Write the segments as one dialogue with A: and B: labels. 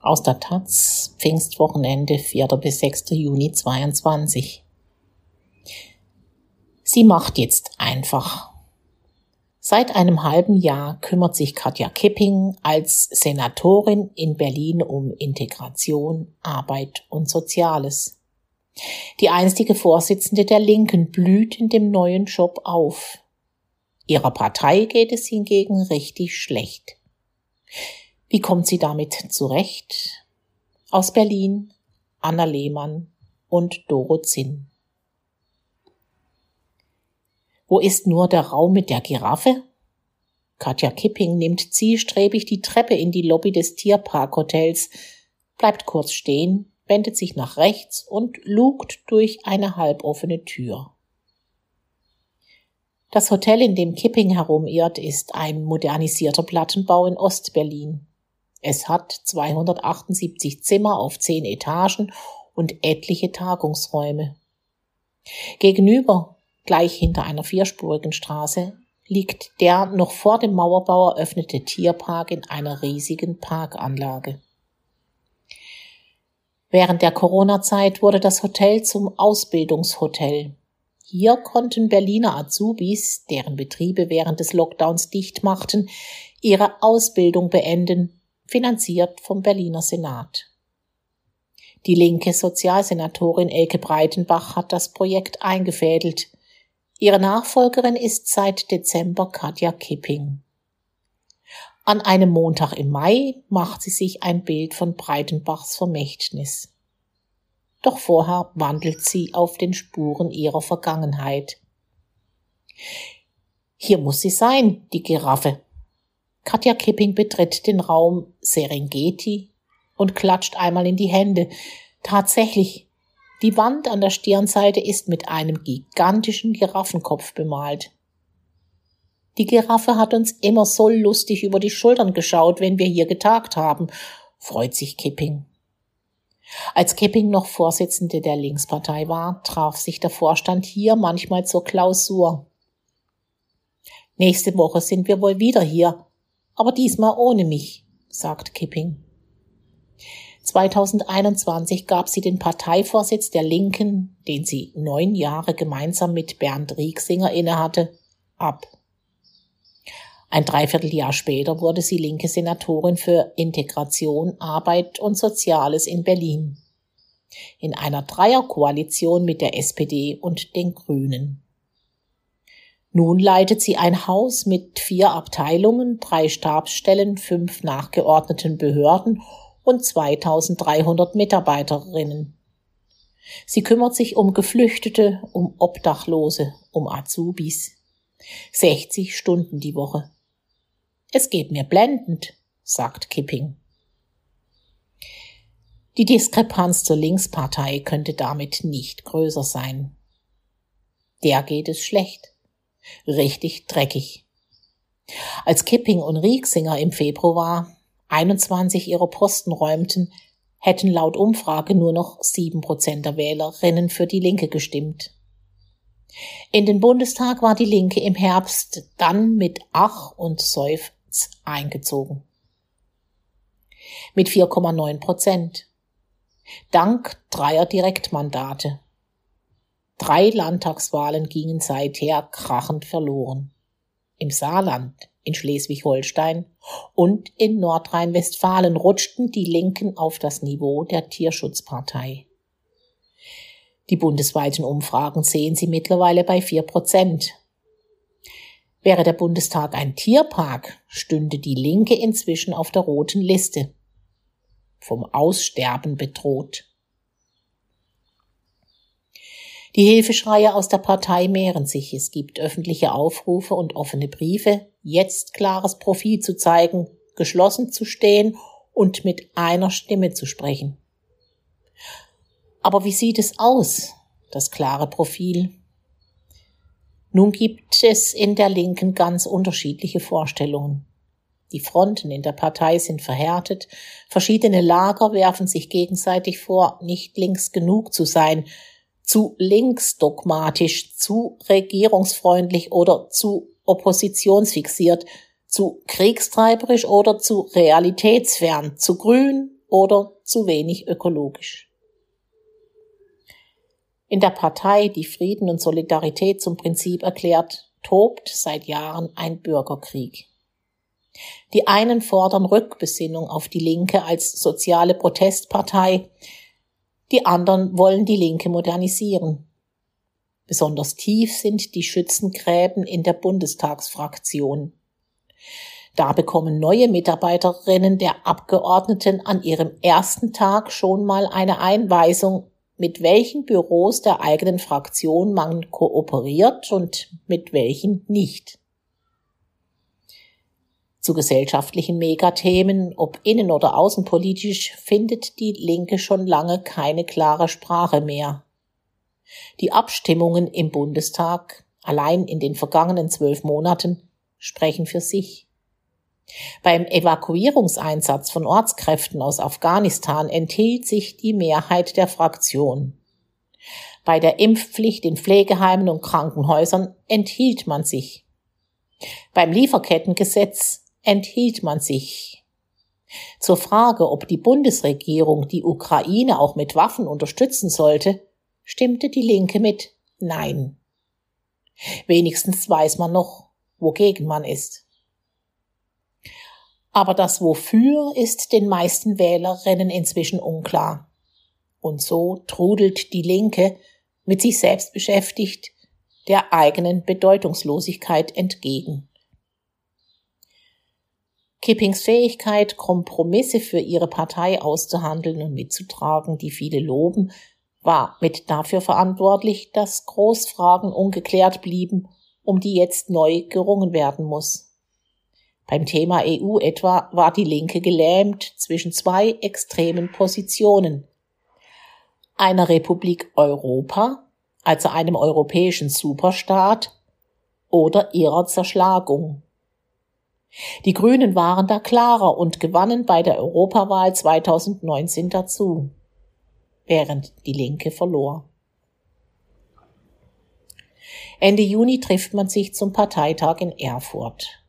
A: Aus der Taz, Pfingstwochenende, 4. bis 6. Juni 22. Sie macht jetzt einfach. Seit einem halben Jahr kümmert sich Katja Kipping als Senatorin in Berlin um Integration, Arbeit und Soziales. Die einstige Vorsitzende der Linken blüht in dem neuen Job auf. Ihrer Partei geht es hingegen richtig schlecht. Wie kommt sie damit zurecht? Aus Berlin, Anna Lehmann und Doro Zinn. Wo ist nur der Raum mit der Giraffe? Katja Kipping nimmt zielstrebig die Treppe in die Lobby des Tierparkhotels, bleibt kurz stehen, wendet sich nach rechts und lugt durch eine halboffene Tür. Das Hotel, in dem Kipping herumirrt, ist ein modernisierter Plattenbau in Ostberlin. Es hat 278 Zimmer auf zehn Etagen und etliche Tagungsräume. Gegenüber, gleich hinter einer vierspurigen Straße, liegt der noch vor dem Mauerbau eröffnete Tierpark in einer riesigen Parkanlage. Während der Corona-Zeit wurde das Hotel zum Ausbildungshotel. Hier konnten Berliner Azubis, deren Betriebe während des Lockdowns dicht machten, ihre Ausbildung beenden finanziert vom Berliner Senat. Die linke Sozialsenatorin Elke Breitenbach hat das Projekt eingefädelt. Ihre Nachfolgerin ist seit Dezember Katja Kipping. An einem Montag im Mai macht sie sich ein Bild von Breitenbachs Vermächtnis. Doch vorher wandelt sie auf den Spuren ihrer Vergangenheit. Hier muss sie sein, die Giraffe, Katja Kipping betritt den Raum Serengeti und klatscht einmal in die Hände. Tatsächlich, die Wand an der Stirnseite ist mit einem gigantischen Giraffenkopf bemalt. Die Giraffe hat uns immer so lustig über die Schultern geschaut, wenn wir hier getagt haben, freut sich Kipping. Als Kipping noch Vorsitzende der Linkspartei war, traf sich der Vorstand hier manchmal zur Klausur. Nächste Woche sind wir wohl wieder hier, aber diesmal ohne mich, sagt Kipping. 2021 gab sie den Parteivorsitz der Linken, den sie neun Jahre gemeinsam mit Bernd Rieksinger innehatte, ab. Ein Dreivierteljahr später wurde sie linke Senatorin für Integration, Arbeit und Soziales in Berlin. In einer Dreierkoalition mit der SPD und den Grünen. Nun leitet sie ein Haus mit vier Abteilungen, drei Stabsstellen, fünf nachgeordneten Behörden und 2300 Mitarbeiterinnen. Sie kümmert sich um Geflüchtete, um Obdachlose, um Azubis. 60 Stunden die Woche. Es geht mir blendend, sagt Kipping. Die Diskrepanz zur Linkspartei könnte damit nicht größer sein. Der geht es schlecht richtig dreckig. Als Kipping und Rieksinger im Februar 21 ihre Posten räumten, hätten laut Umfrage nur noch sieben Prozent der Wählerinnen für die Linke gestimmt. In den Bundestag war die Linke im Herbst dann mit Ach und Seufz eingezogen. Mit 4,9 Prozent. Dank dreier Direktmandate. Drei Landtagswahlen gingen seither krachend verloren. Im Saarland, in Schleswig-Holstein und in Nordrhein-Westfalen rutschten die Linken auf das Niveau der Tierschutzpartei. Die bundesweiten Umfragen sehen sie mittlerweile bei vier Prozent. Wäre der Bundestag ein Tierpark, stünde die Linke inzwischen auf der roten Liste. Vom Aussterben bedroht. Die Hilfeschreie aus der Partei mehren sich. Es gibt öffentliche Aufrufe und offene Briefe, jetzt klares Profil zu zeigen, geschlossen zu stehen und mit einer Stimme zu sprechen. Aber wie sieht es aus, das klare Profil? Nun gibt es in der Linken ganz unterschiedliche Vorstellungen. Die Fronten in der Partei sind verhärtet, verschiedene Lager werfen sich gegenseitig vor, nicht links genug zu sein, zu linksdogmatisch, zu regierungsfreundlich oder zu oppositionsfixiert, zu kriegstreiberisch oder zu realitätsfern, zu grün oder zu wenig ökologisch. In der Partei, die Frieden und Solidarität zum Prinzip erklärt, tobt seit Jahren ein Bürgerkrieg. Die einen fordern Rückbesinnung auf die Linke als soziale Protestpartei, die anderen wollen die Linke modernisieren. Besonders tief sind die Schützengräben in der Bundestagsfraktion. Da bekommen neue Mitarbeiterinnen der Abgeordneten an ihrem ersten Tag schon mal eine Einweisung, mit welchen Büros der eigenen Fraktion man kooperiert und mit welchen nicht. Zu gesellschaftlichen Megathemen, ob innen- oder außenpolitisch, findet die Linke schon lange keine klare Sprache mehr. Die Abstimmungen im Bundestag, allein in den vergangenen zwölf Monaten, sprechen für sich. Beim Evakuierungseinsatz von Ortskräften aus Afghanistan enthielt sich die Mehrheit der Fraktion. Bei der Impfpflicht in Pflegeheimen und Krankenhäusern enthielt man sich. Beim Lieferkettengesetz enthielt man sich. Zur Frage, ob die Bundesregierung die Ukraine auch mit Waffen unterstützen sollte, stimmte die Linke mit Nein. Wenigstens weiß man noch, wogegen man ist. Aber das Wofür ist den meisten Wählerinnen inzwischen unklar. Und so trudelt die Linke, mit sich selbst beschäftigt, der eigenen Bedeutungslosigkeit entgegen. Kippings Fähigkeit, Kompromisse für ihre Partei auszuhandeln und mitzutragen, die viele loben, war mit dafür verantwortlich, dass Großfragen ungeklärt blieben, um die jetzt neu gerungen werden muss. Beim Thema EU etwa war die Linke gelähmt zwischen zwei extremen Positionen. Einer Republik Europa, also einem europäischen Superstaat, oder ihrer Zerschlagung. Die Grünen waren da klarer und gewannen bei der Europawahl 2019 dazu während die Linke verlor. Ende Juni trifft man sich zum Parteitag in Erfurt.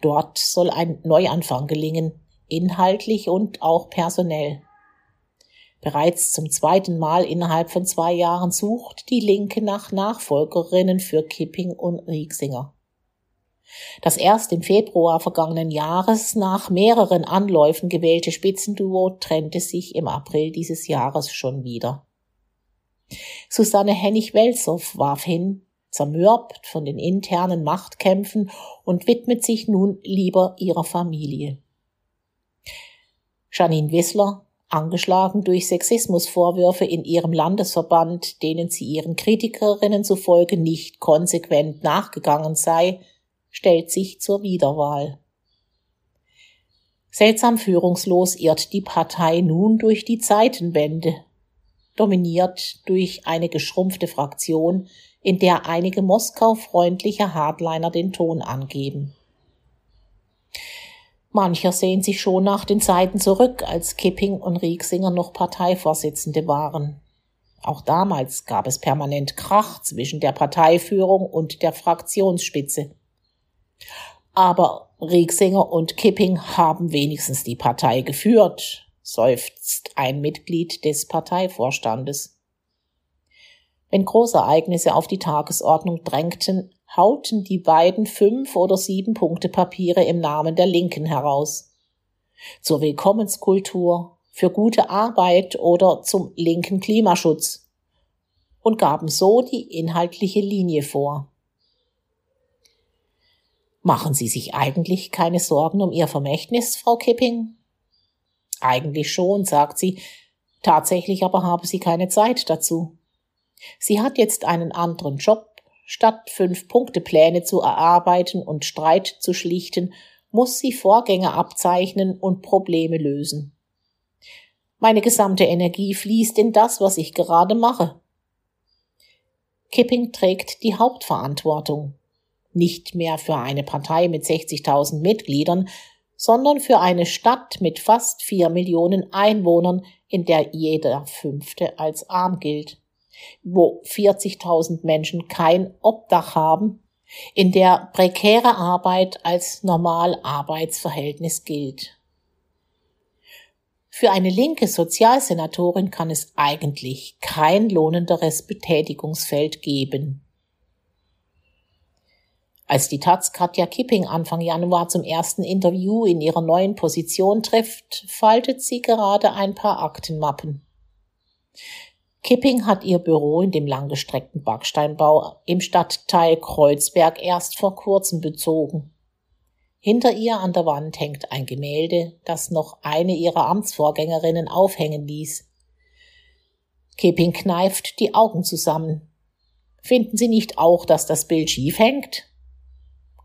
A: Dort soll ein Neuanfang gelingen, inhaltlich und auch personell. Bereits zum zweiten Mal innerhalb von zwei Jahren sucht die Linke nach Nachfolgerinnen für Kipping und Rieksinger. Das erst im Februar vergangenen Jahres nach mehreren Anläufen gewählte Spitzenduo trennte sich im April dieses Jahres schon wieder. Susanne Hennig-Welsow warf hin, zermürbt von den internen Machtkämpfen und widmet sich nun lieber ihrer Familie. Janine Wissler, angeschlagen durch Sexismusvorwürfe in ihrem Landesverband, denen sie ihren Kritikerinnen zufolge nicht konsequent nachgegangen sei, stellt sich zur Wiederwahl. Seltsam führungslos irrt die Partei nun durch die Zeitenwende, dominiert durch eine geschrumpfte Fraktion, in der einige Moskau-freundliche Hardliner den Ton angeben. Mancher sehen sich schon nach den Zeiten zurück, als Kipping und Rieksinger noch Parteivorsitzende waren. Auch damals gab es permanent Krach zwischen der Parteiführung und der Fraktionsspitze. Aber Rieksinger und Kipping haben wenigstens die Partei geführt, seufzt ein Mitglied des Parteivorstandes. Wenn Großereignisse auf die Tagesordnung drängten, hauten die beiden fünf oder sieben Punkte Papiere im Namen der Linken heraus. Zur Willkommenskultur, für gute Arbeit oder zum linken Klimaschutz und gaben so die inhaltliche Linie vor. Machen Sie sich eigentlich keine Sorgen um Ihr Vermächtnis, Frau Kipping? Eigentlich schon, sagt sie. Tatsächlich aber habe sie keine Zeit dazu. Sie hat jetzt einen anderen Job. Statt fünf Punktepläne zu erarbeiten und Streit zu schlichten, muss sie Vorgänge abzeichnen und Probleme lösen. Meine gesamte Energie fließt in das, was ich gerade mache. Kipping trägt die Hauptverantwortung nicht mehr für eine Partei mit 60.000 Mitgliedern, sondern für eine Stadt mit fast vier Millionen Einwohnern, in der jeder Fünfte als arm gilt, wo 40.000 Menschen kein Obdach haben, in der prekäre Arbeit als normal Arbeitsverhältnis gilt. Für eine linke Sozialsenatorin kann es eigentlich kein lohnenderes Betätigungsfeld geben. Als die Taz Katja Kipping Anfang Januar zum ersten Interview in ihrer neuen Position trifft, faltet sie gerade ein paar Aktenmappen. Kipping hat ihr Büro in dem langgestreckten Backsteinbau im Stadtteil Kreuzberg erst vor kurzem bezogen. Hinter ihr an der Wand hängt ein Gemälde, das noch eine ihrer Amtsvorgängerinnen aufhängen ließ. Kipping kneift die Augen zusammen. Finden Sie nicht auch, dass das Bild schief hängt?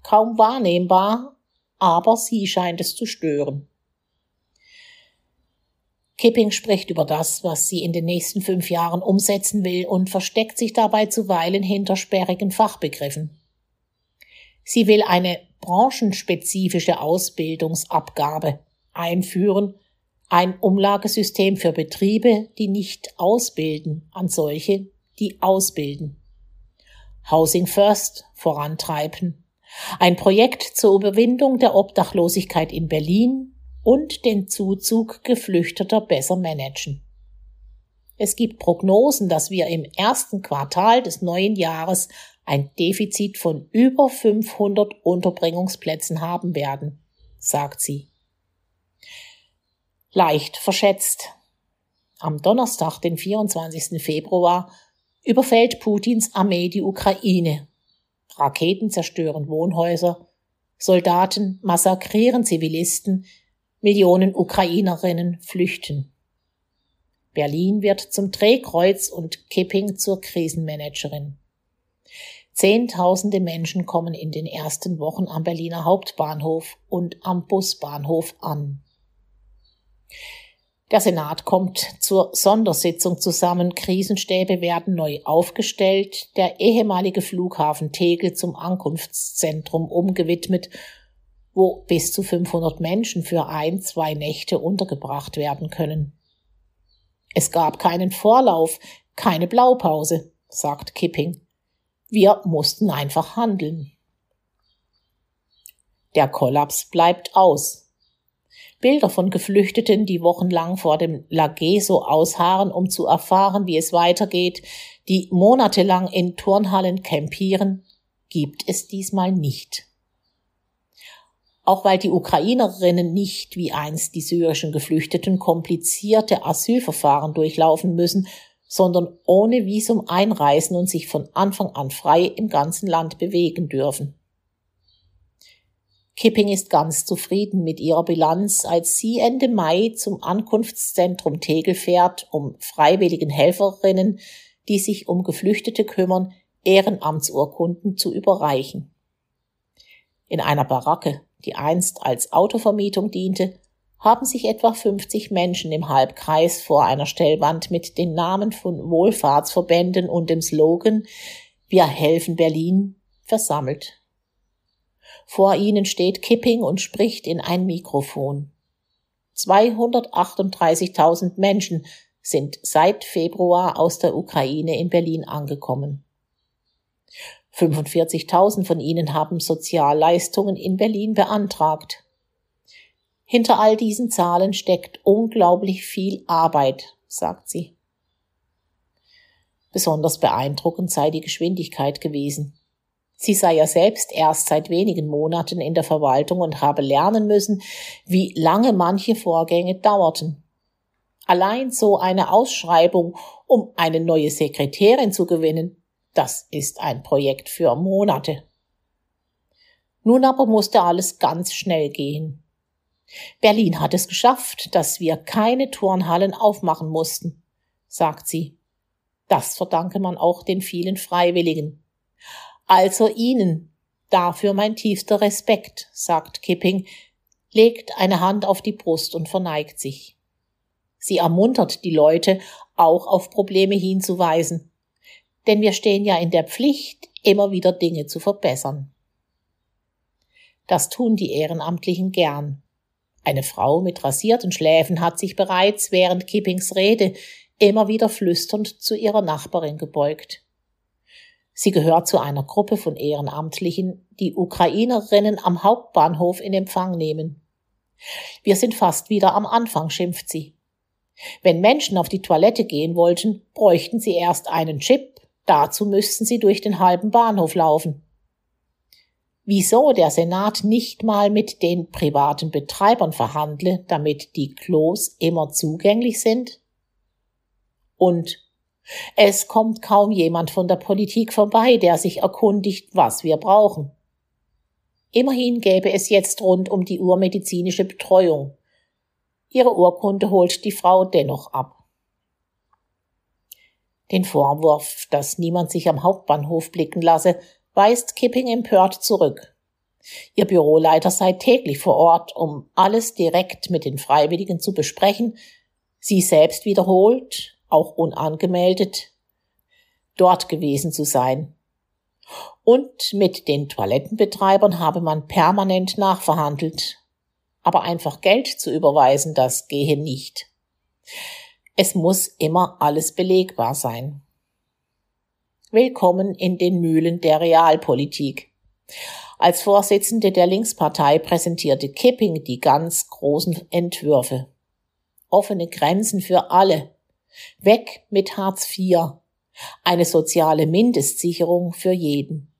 A: Kaum wahrnehmbar, aber sie scheint es zu stören. Kipping spricht über das, was sie in den nächsten fünf Jahren umsetzen will und versteckt sich dabei zuweilen hinter sperrigen Fachbegriffen. Sie will eine branchenspezifische Ausbildungsabgabe einführen, ein Umlagesystem für Betriebe, die nicht ausbilden, an solche, die ausbilden. Housing First vorantreiben. Ein Projekt zur Überwindung der Obdachlosigkeit in Berlin und den Zuzug Geflüchteter besser managen. Es gibt Prognosen, dass wir im ersten Quartal des neuen Jahres ein Defizit von über 500 Unterbringungsplätzen haben werden, sagt sie. Leicht verschätzt. Am Donnerstag, den 24. Februar, überfällt Putins Armee die Ukraine. Raketen zerstören Wohnhäuser, Soldaten massakrieren Zivilisten, Millionen Ukrainerinnen flüchten. Berlin wird zum Drehkreuz und Kipping zur Krisenmanagerin. Zehntausende Menschen kommen in den ersten Wochen am Berliner Hauptbahnhof und am Busbahnhof an. Der Senat kommt zur Sondersitzung zusammen. Krisenstäbe werden neu aufgestellt. Der ehemalige Flughafen Tegel zum Ankunftszentrum umgewidmet, wo bis zu 500 Menschen für ein, zwei Nächte untergebracht werden können. Es gab keinen Vorlauf, keine Blaupause, sagt Kipping. Wir mussten einfach handeln. Der Kollaps bleibt aus. Bilder von Geflüchteten, die wochenlang vor dem Lageso ausharren, um zu erfahren, wie es weitergeht, die monatelang in Turnhallen campieren, gibt es diesmal nicht. Auch weil die Ukrainerinnen nicht wie einst die syrischen Geflüchteten komplizierte Asylverfahren durchlaufen müssen, sondern ohne Visum einreisen und sich von Anfang an frei im ganzen Land bewegen dürfen. Kipping ist ganz zufrieden mit ihrer Bilanz, als sie Ende Mai zum Ankunftszentrum Tegel fährt, um freiwilligen Helferinnen, die sich um Geflüchtete kümmern, Ehrenamtsurkunden zu überreichen. In einer Baracke, die einst als Autovermietung diente, haben sich etwa 50 Menschen im Halbkreis vor einer Stellwand mit den Namen von Wohlfahrtsverbänden und dem Slogan Wir helfen Berlin versammelt. Vor ihnen steht Kipping und spricht in ein Mikrofon. 238.000 Menschen sind seit Februar aus der Ukraine in Berlin angekommen. 45.000 von ihnen haben Sozialleistungen in Berlin beantragt. Hinter all diesen Zahlen steckt unglaublich viel Arbeit, sagt sie. Besonders beeindruckend sei die Geschwindigkeit gewesen. Sie sei ja selbst erst seit wenigen Monaten in der Verwaltung und habe lernen müssen, wie lange manche Vorgänge dauerten. Allein so eine Ausschreibung, um eine neue Sekretärin zu gewinnen, das ist ein Projekt für Monate. Nun aber musste alles ganz schnell gehen. Berlin hat es geschafft, dass wir keine Turnhallen aufmachen mussten, sagt sie. Das verdanke man auch den vielen Freiwilligen. Also Ihnen. Dafür mein tiefster Respekt, sagt Kipping, legt eine Hand auf die Brust und verneigt sich. Sie ermuntert die Leute, auch auf Probleme hinzuweisen. Denn wir stehen ja in der Pflicht, immer wieder Dinge zu verbessern. Das tun die Ehrenamtlichen gern. Eine Frau mit rasierten Schläfen hat sich bereits während Kippings Rede immer wieder flüsternd zu ihrer Nachbarin gebeugt. Sie gehört zu einer Gruppe von Ehrenamtlichen, die Ukrainerinnen am Hauptbahnhof in Empfang nehmen. Wir sind fast wieder am Anfang, schimpft sie. Wenn Menschen auf die Toilette gehen wollten, bräuchten sie erst einen Chip, dazu müssten sie durch den halben Bahnhof laufen. Wieso der Senat nicht mal mit den privaten Betreibern verhandle, damit die Klos immer zugänglich sind? Und es kommt kaum jemand von der Politik vorbei, der sich erkundigt, was wir brauchen. Immerhin gäbe es jetzt rund um die Uhr medizinische Betreuung. Ihre Urkunde holt die Frau dennoch ab. Den Vorwurf, dass niemand sich am Hauptbahnhof blicken lasse, weist Kipping empört zurück. Ihr Büroleiter sei täglich vor Ort, um alles direkt mit den Freiwilligen zu besprechen. Sie selbst wiederholt, auch unangemeldet, dort gewesen zu sein. Und mit den Toilettenbetreibern habe man permanent nachverhandelt. Aber einfach Geld zu überweisen, das gehe nicht. Es muss immer alles belegbar sein. Willkommen in den Mühlen der Realpolitik. Als Vorsitzende der Linkspartei präsentierte Kipping die ganz großen Entwürfe. Offene Grenzen für alle, Weg mit Hartz IV. Eine soziale Mindestsicherung für jeden.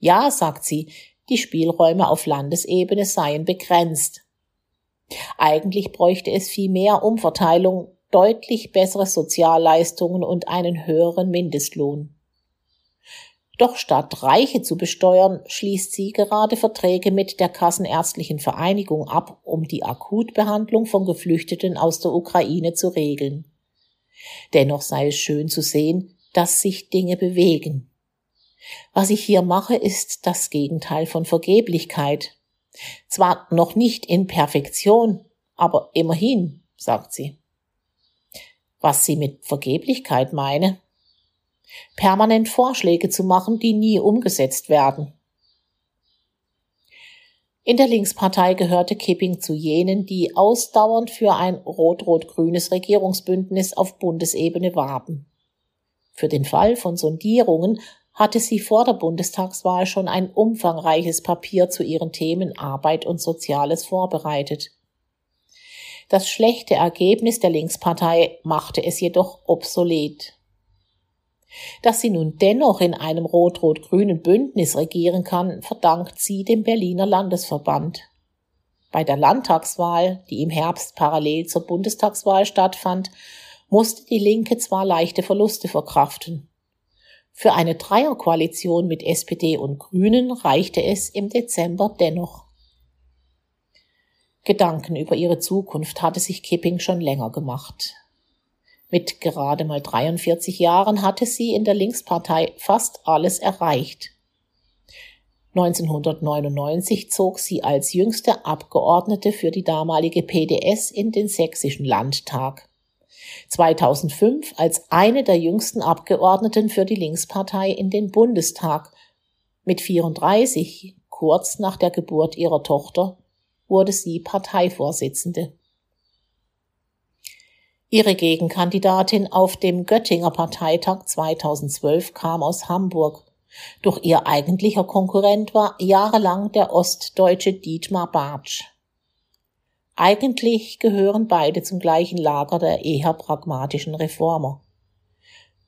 A: Ja, sagt sie, die Spielräume auf Landesebene seien begrenzt. Eigentlich bräuchte es viel mehr Umverteilung, deutlich bessere Sozialleistungen und einen höheren Mindestlohn. Doch statt Reiche zu besteuern, schließt sie gerade Verträge mit der Kassenärztlichen Vereinigung ab, um die Akutbehandlung von Geflüchteten aus der Ukraine zu regeln. Dennoch sei es schön zu sehen, dass sich Dinge bewegen. Was ich hier mache, ist das Gegenteil von Vergeblichkeit. Zwar noch nicht in Perfektion, aber immerhin, sagt sie. Was sie mit Vergeblichkeit meine? Permanent Vorschläge zu machen, die nie umgesetzt werden. In der Linkspartei gehörte Kipping zu jenen, die ausdauernd für ein rot-rot-grünes Regierungsbündnis auf Bundesebene warben. Für den Fall von Sondierungen hatte sie vor der Bundestagswahl schon ein umfangreiches Papier zu ihren Themen Arbeit und Soziales vorbereitet. Das schlechte Ergebnis der Linkspartei machte es jedoch obsolet. Dass sie nun dennoch in einem rot-rot-grünen Bündnis regieren kann, verdankt sie dem Berliner Landesverband. Bei der Landtagswahl, die im Herbst parallel zur Bundestagswahl stattfand, musste die Linke zwar leichte Verluste verkraften. Für eine Dreierkoalition mit SPD und Grünen reichte es im Dezember dennoch. Gedanken über ihre Zukunft hatte sich Kipping schon länger gemacht. Mit gerade mal 43 Jahren hatte sie in der Linkspartei fast alles erreicht. 1999 zog sie als jüngste Abgeordnete für die damalige PDS in den sächsischen Landtag. 2005 als eine der jüngsten Abgeordneten für die Linkspartei in den Bundestag. Mit 34, kurz nach der Geburt ihrer Tochter, wurde sie Parteivorsitzende. Ihre Gegenkandidatin auf dem Göttinger Parteitag 2012 kam aus Hamburg. Doch ihr eigentlicher Konkurrent war jahrelang der ostdeutsche Dietmar Bartsch. Eigentlich gehören beide zum gleichen Lager der eher pragmatischen Reformer.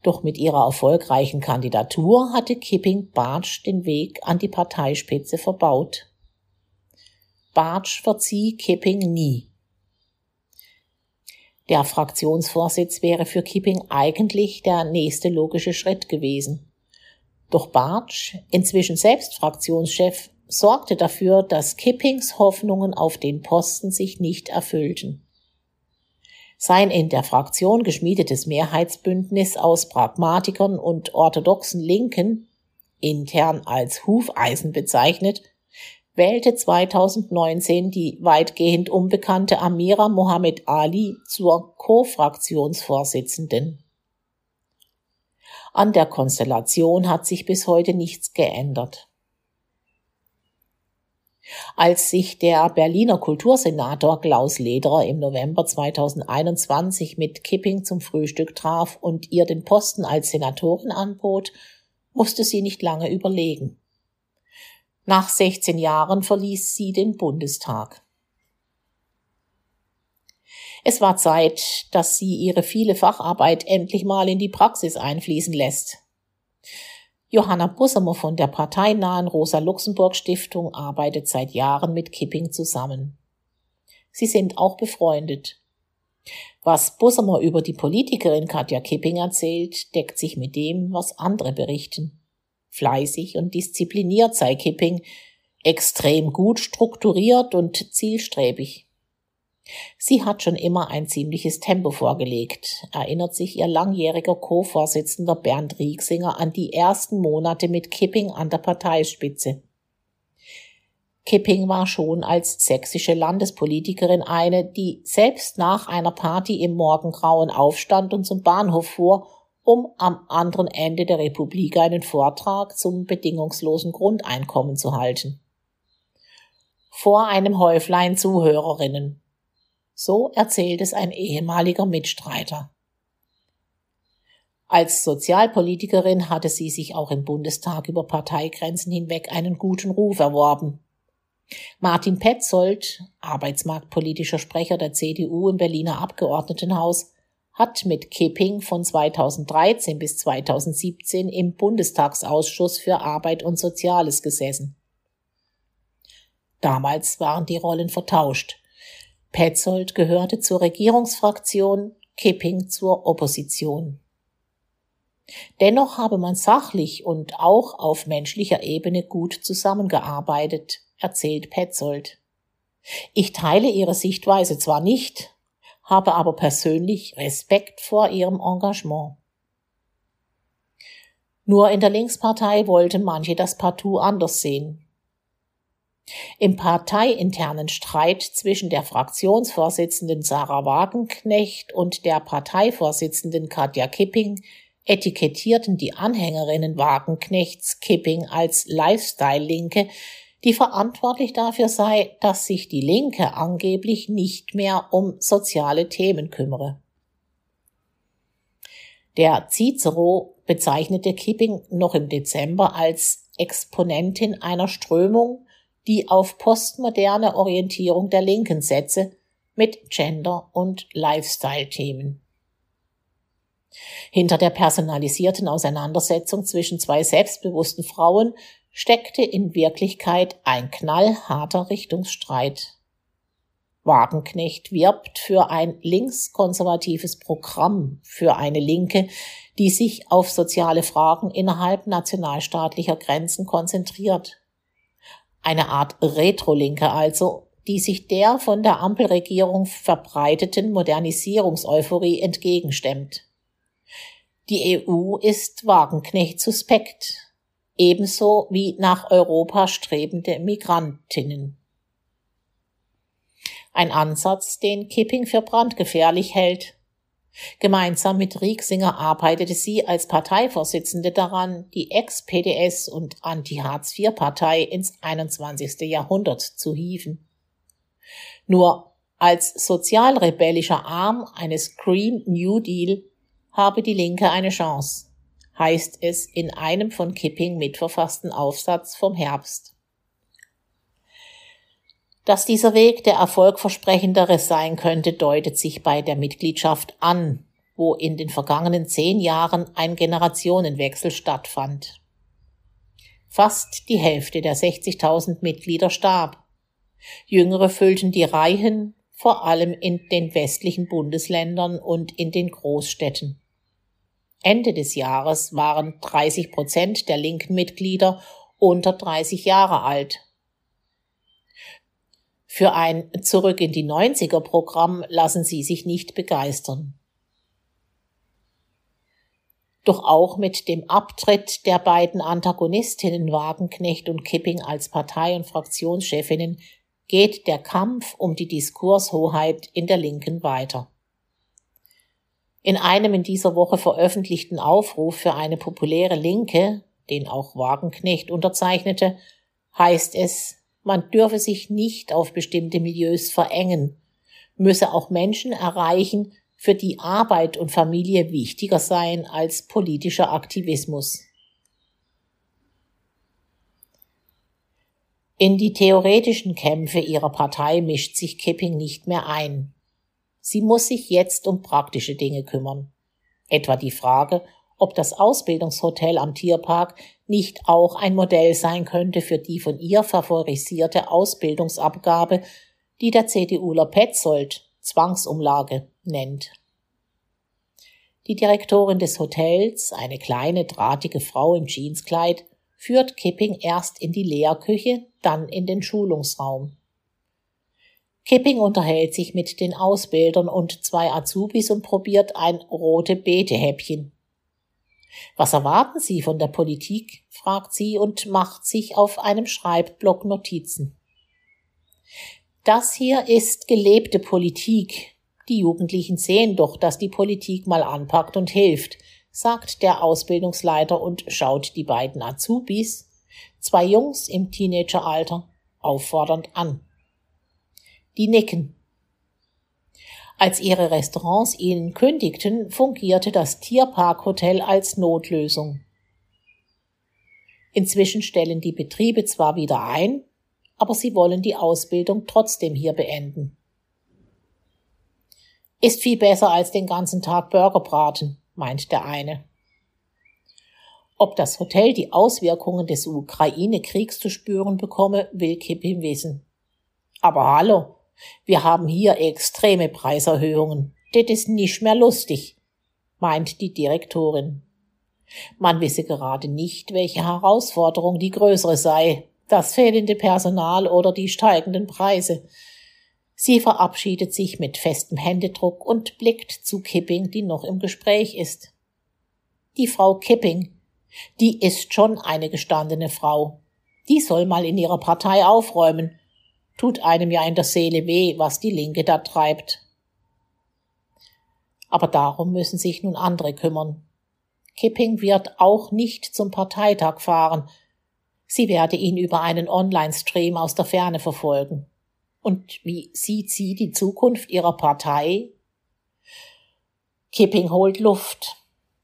A: Doch mit ihrer erfolgreichen Kandidatur hatte Kipping Bartsch den Weg an die Parteispitze verbaut. Bartsch verzieh Kipping nie. Der Fraktionsvorsitz wäre für Kipping eigentlich der nächste logische Schritt gewesen. Doch Bartsch, inzwischen selbst Fraktionschef, sorgte dafür, dass Kippings Hoffnungen auf den Posten sich nicht erfüllten. Sein in der Fraktion geschmiedetes Mehrheitsbündnis aus Pragmatikern und orthodoxen Linken, intern als Hufeisen bezeichnet, wählte 2019 die weitgehend unbekannte Amira Mohammed Ali zur Co-Fraktionsvorsitzenden. An der Konstellation hat sich bis heute nichts geändert. Als sich der Berliner Kultursenator Klaus Lederer im November 2021 mit Kipping zum Frühstück traf und ihr den Posten als Senatorin anbot, musste sie nicht lange überlegen. Nach 16 Jahren verließ sie den Bundestag. Es war Zeit, dass sie ihre viele Facharbeit endlich mal in die Praxis einfließen lässt. Johanna Bussemer von der parteinahen Rosa-Luxemburg-Stiftung arbeitet seit Jahren mit Kipping zusammen. Sie sind auch befreundet. Was Bussemer über die Politikerin Katja Kipping erzählt, deckt sich mit dem, was andere berichten. Fleißig und diszipliniert sei Kipping, extrem gut strukturiert und zielstrebig. Sie hat schon immer ein ziemliches Tempo vorgelegt, erinnert sich ihr langjähriger Co-Vorsitzender Bernd Rieksinger an die ersten Monate mit Kipping an der Parteispitze. Kipping war schon als sächsische Landespolitikerin eine, die selbst nach einer Party im Morgengrauen aufstand und zum Bahnhof fuhr, um am anderen Ende der Republik einen Vortrag zum bedingungslosen Grundeinkommen zu halten. Vor einem Häuflein Zuhörerinnen. So erzählt es ein ehemaliger Mitstreiter. Als Sozialpolitikerin hatte sie sich auch im Bundestag über Parteigrenzen hinweg einen guten Ruf erworben. Martin Petzold, arbeitsmarktpolitischer Sprecher der CDU im Berliner Abgeordnetenhaus, hat mit Kipping von 2013 bis 2017 im Bundestagsausschuss für Arbeit und Soziales gesessen. Damals waren die Rollen vertauscht. Petzold gehörte zur Regierungsfraktion, Kipping zur Opposition. Dennoch habe man sachlich und auch auf menschlicher Ebene gut zusammengearbeitet, erzählt Petzold. Ich teile ihre Sichtweise zwar nicht, habe aber persönlich Respekt vor ihrem Engagement. Nur in der Linkspartei wollten manche das partout anders sehen. Im parteiinternen Streit zwischen der Fraktionsvorsitzenden Sarah Wagenknecht und der Parteivorsitzenden Katja Kipping etikettierten die Anhängerinnen Wagenknechts Kipping als Lifestyle-Linke, die verantwortlich dafür sei, dass sich die Linke angeblich nicht mehr um soziale Themen kümmere. Der Cicero bezeichnete Kipping noch im Dezember als Exponentin einer Strömung, die auf postmoderne Orientierung der Linken setze, mit Gender- und Lifestyle-Themen. Hinter der personalisierten Auseinandersetzung zwischen zwei selbstbewussten Frauen steckte in Wirklichkeit ein knallharter Richtungsstreit. Wagenknecht wirbt für ein linkskonservatives Programm für eine Linke, die sich auf soziale Fragen innerhalb nationalstaatlicher Grenzen konzentriert. Eine Art Retrolinke also, die sich der von der Ampelregierung verbreiteten Modernisierungseuphorie entgegenstemmt. Die EU ist Wagenknecht suspekt, ebenso wie nach Europa strebende Migrantinnen. Ein Ansatz, den Kipping für brandgefährlich hält. Gemeinsam mit Rieksinger arbeitete sie als Parteivorsitzende daran, die Ex-PDS und Anti-Hartz-IV-Partei ins 21. Jahrhundert zu hieven. Nur als sozialrebellischer Arm eines Green New Deal habe die Linke eine Chance, heißt es in einem von Kipping mitverfassten Aufsatz vom Herbst. Dass dieser Weg der erfolgversprechendere sein könnte, deutet sich bei der Mitgliedschaft an, wo in den vergangenen zehn Jahren ein Generationenwechsel stattfand. Fast die Hälfte der 60.000 Mitglieder starb. Jüngere füllten die Reihen, vor allem in den westlichen Bundesländern und in den Großstädten. Ende des Jahres waren 30 Prozent der linken Mitglieder unter 30 Jahre alt. Für ein Zurück in die 90er Programm lassen sie sich nicht begeistern. Doch auch mit dem Abtritt der beiden Antagonistinnen Wagenknecht und Kipping als Partei- und Fraktionschefinnen geht der Kampf um die Diskurshoheit in der Linken weiter. In einem in dieser Woche veröffentlichten Aufruf für eine populäre Linke, den auch Wagenknecht unterzeichnete, heißt es, man dürfe sich nicht auf bestimmte Milieus verengen, müsse auch Menschen erreichen, für die Arbeit und Familie wichtiger seien als politischer Aktivismus. In die theoretischen Kämpfe ihrer Partei mischt sich Kipping nicht mehr ein. Sie muss sich jetzt um praktische Dinge kümmern. Etwa die Frage, ob das Ausbildungshotel am Tierpark nicht auch ein Modell sein könnte für die von ihr favorisierte Ausbildungsabgabe, die der CDUler Petzold Zwangsumlage nennt. Die Direktorin des Hotels, eine kleine, drahtige Frau im Jeanskleid, führt Kipping erst in die Lehrküche, dann in den Schulungsraum. Kipping unterhält sich mit den Ausbildern und zwei Azubis und probiert ein rote Beete-Häppchen. Was erwarten Sie von der Politik? fragt sie und macht sich auf einem Schreibblock Notizen. Das hier ist gelebte Politik. Die Jugendlichen sehen doch, dass die Politik mal anpackt und hilft, sagt der Ausbildungsleiter und schaut die beiden Azubis, zwei Jungs im Teenageralter, auffordernd an. Die nicken. Als ihre Restaurants ihnen kündigten, fungierte das Tierparkhotel als Notlösung. Inzwischen stellen die Betriebe zwar wieder ein, aber sie wollen die Ausbildung trotzdem hier beenden. Ist viel besser als den ganzen Tag Burger braten, meint der eine. Ob das Hotel die Auswirkungen des Ukraine-Kriegs zu spüren bekomme, will Kippim wissen. Aber hallo, wir haben hier extreme Preiserhöhungen. Das ist nicht mehr lustig, meint die Direktorin. Man wisse gerade nicht, welche Herausforderung die größere sei, das fehlende Personal oder die steigenden Preise. Sie verabschiedet sich mit festem Händedruck und blickt zu Kipping, die noch im Gespräch ist. Die Frau Kipping, die ist schon eine gestandene Frau. Die soll mal in ihrer Partei aufräumen Tut einem ja in der Seele weh, was die Linke da treibt. Aber darum müssen sich nun andere kümmern. Kipping wird auch nicht zum Parteitag fahren. Sie werde ihn über einen Online-Stream aus der Ferne verfolgen. Und wie sieht sie die Zukunft ihrer Partei? Kipping holt Luft.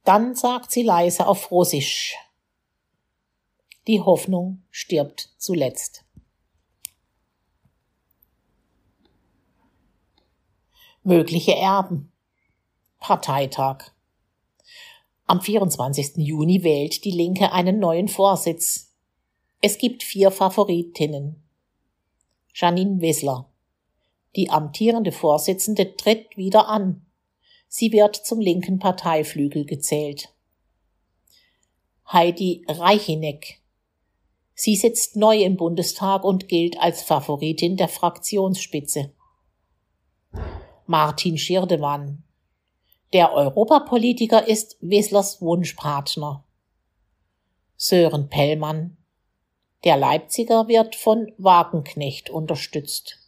A: Dann sagt sie leise auf Russisch. Die Hoffnung stirbt zuletzt. Mögliche Erben. Parteitag. Am 24. Juni wählt die Linke einen neuen Vorsitz. Es gibt vier Favoritinnen. Janine Wissler. Die amtierende Vorsitzende tritt wieder an. Sie wird zum linken Parteiflügel gezählt. Heidi Reichineck. Sie sitzt neu im Bundestag und gilt als Favoritin der Fraktionsspitze. Martin Schirdemann. Der Europapolitiker ist Weslers Wunschpartner. Sören Pellmann. Der Leipziger wird von Wagenknecht unterstützt.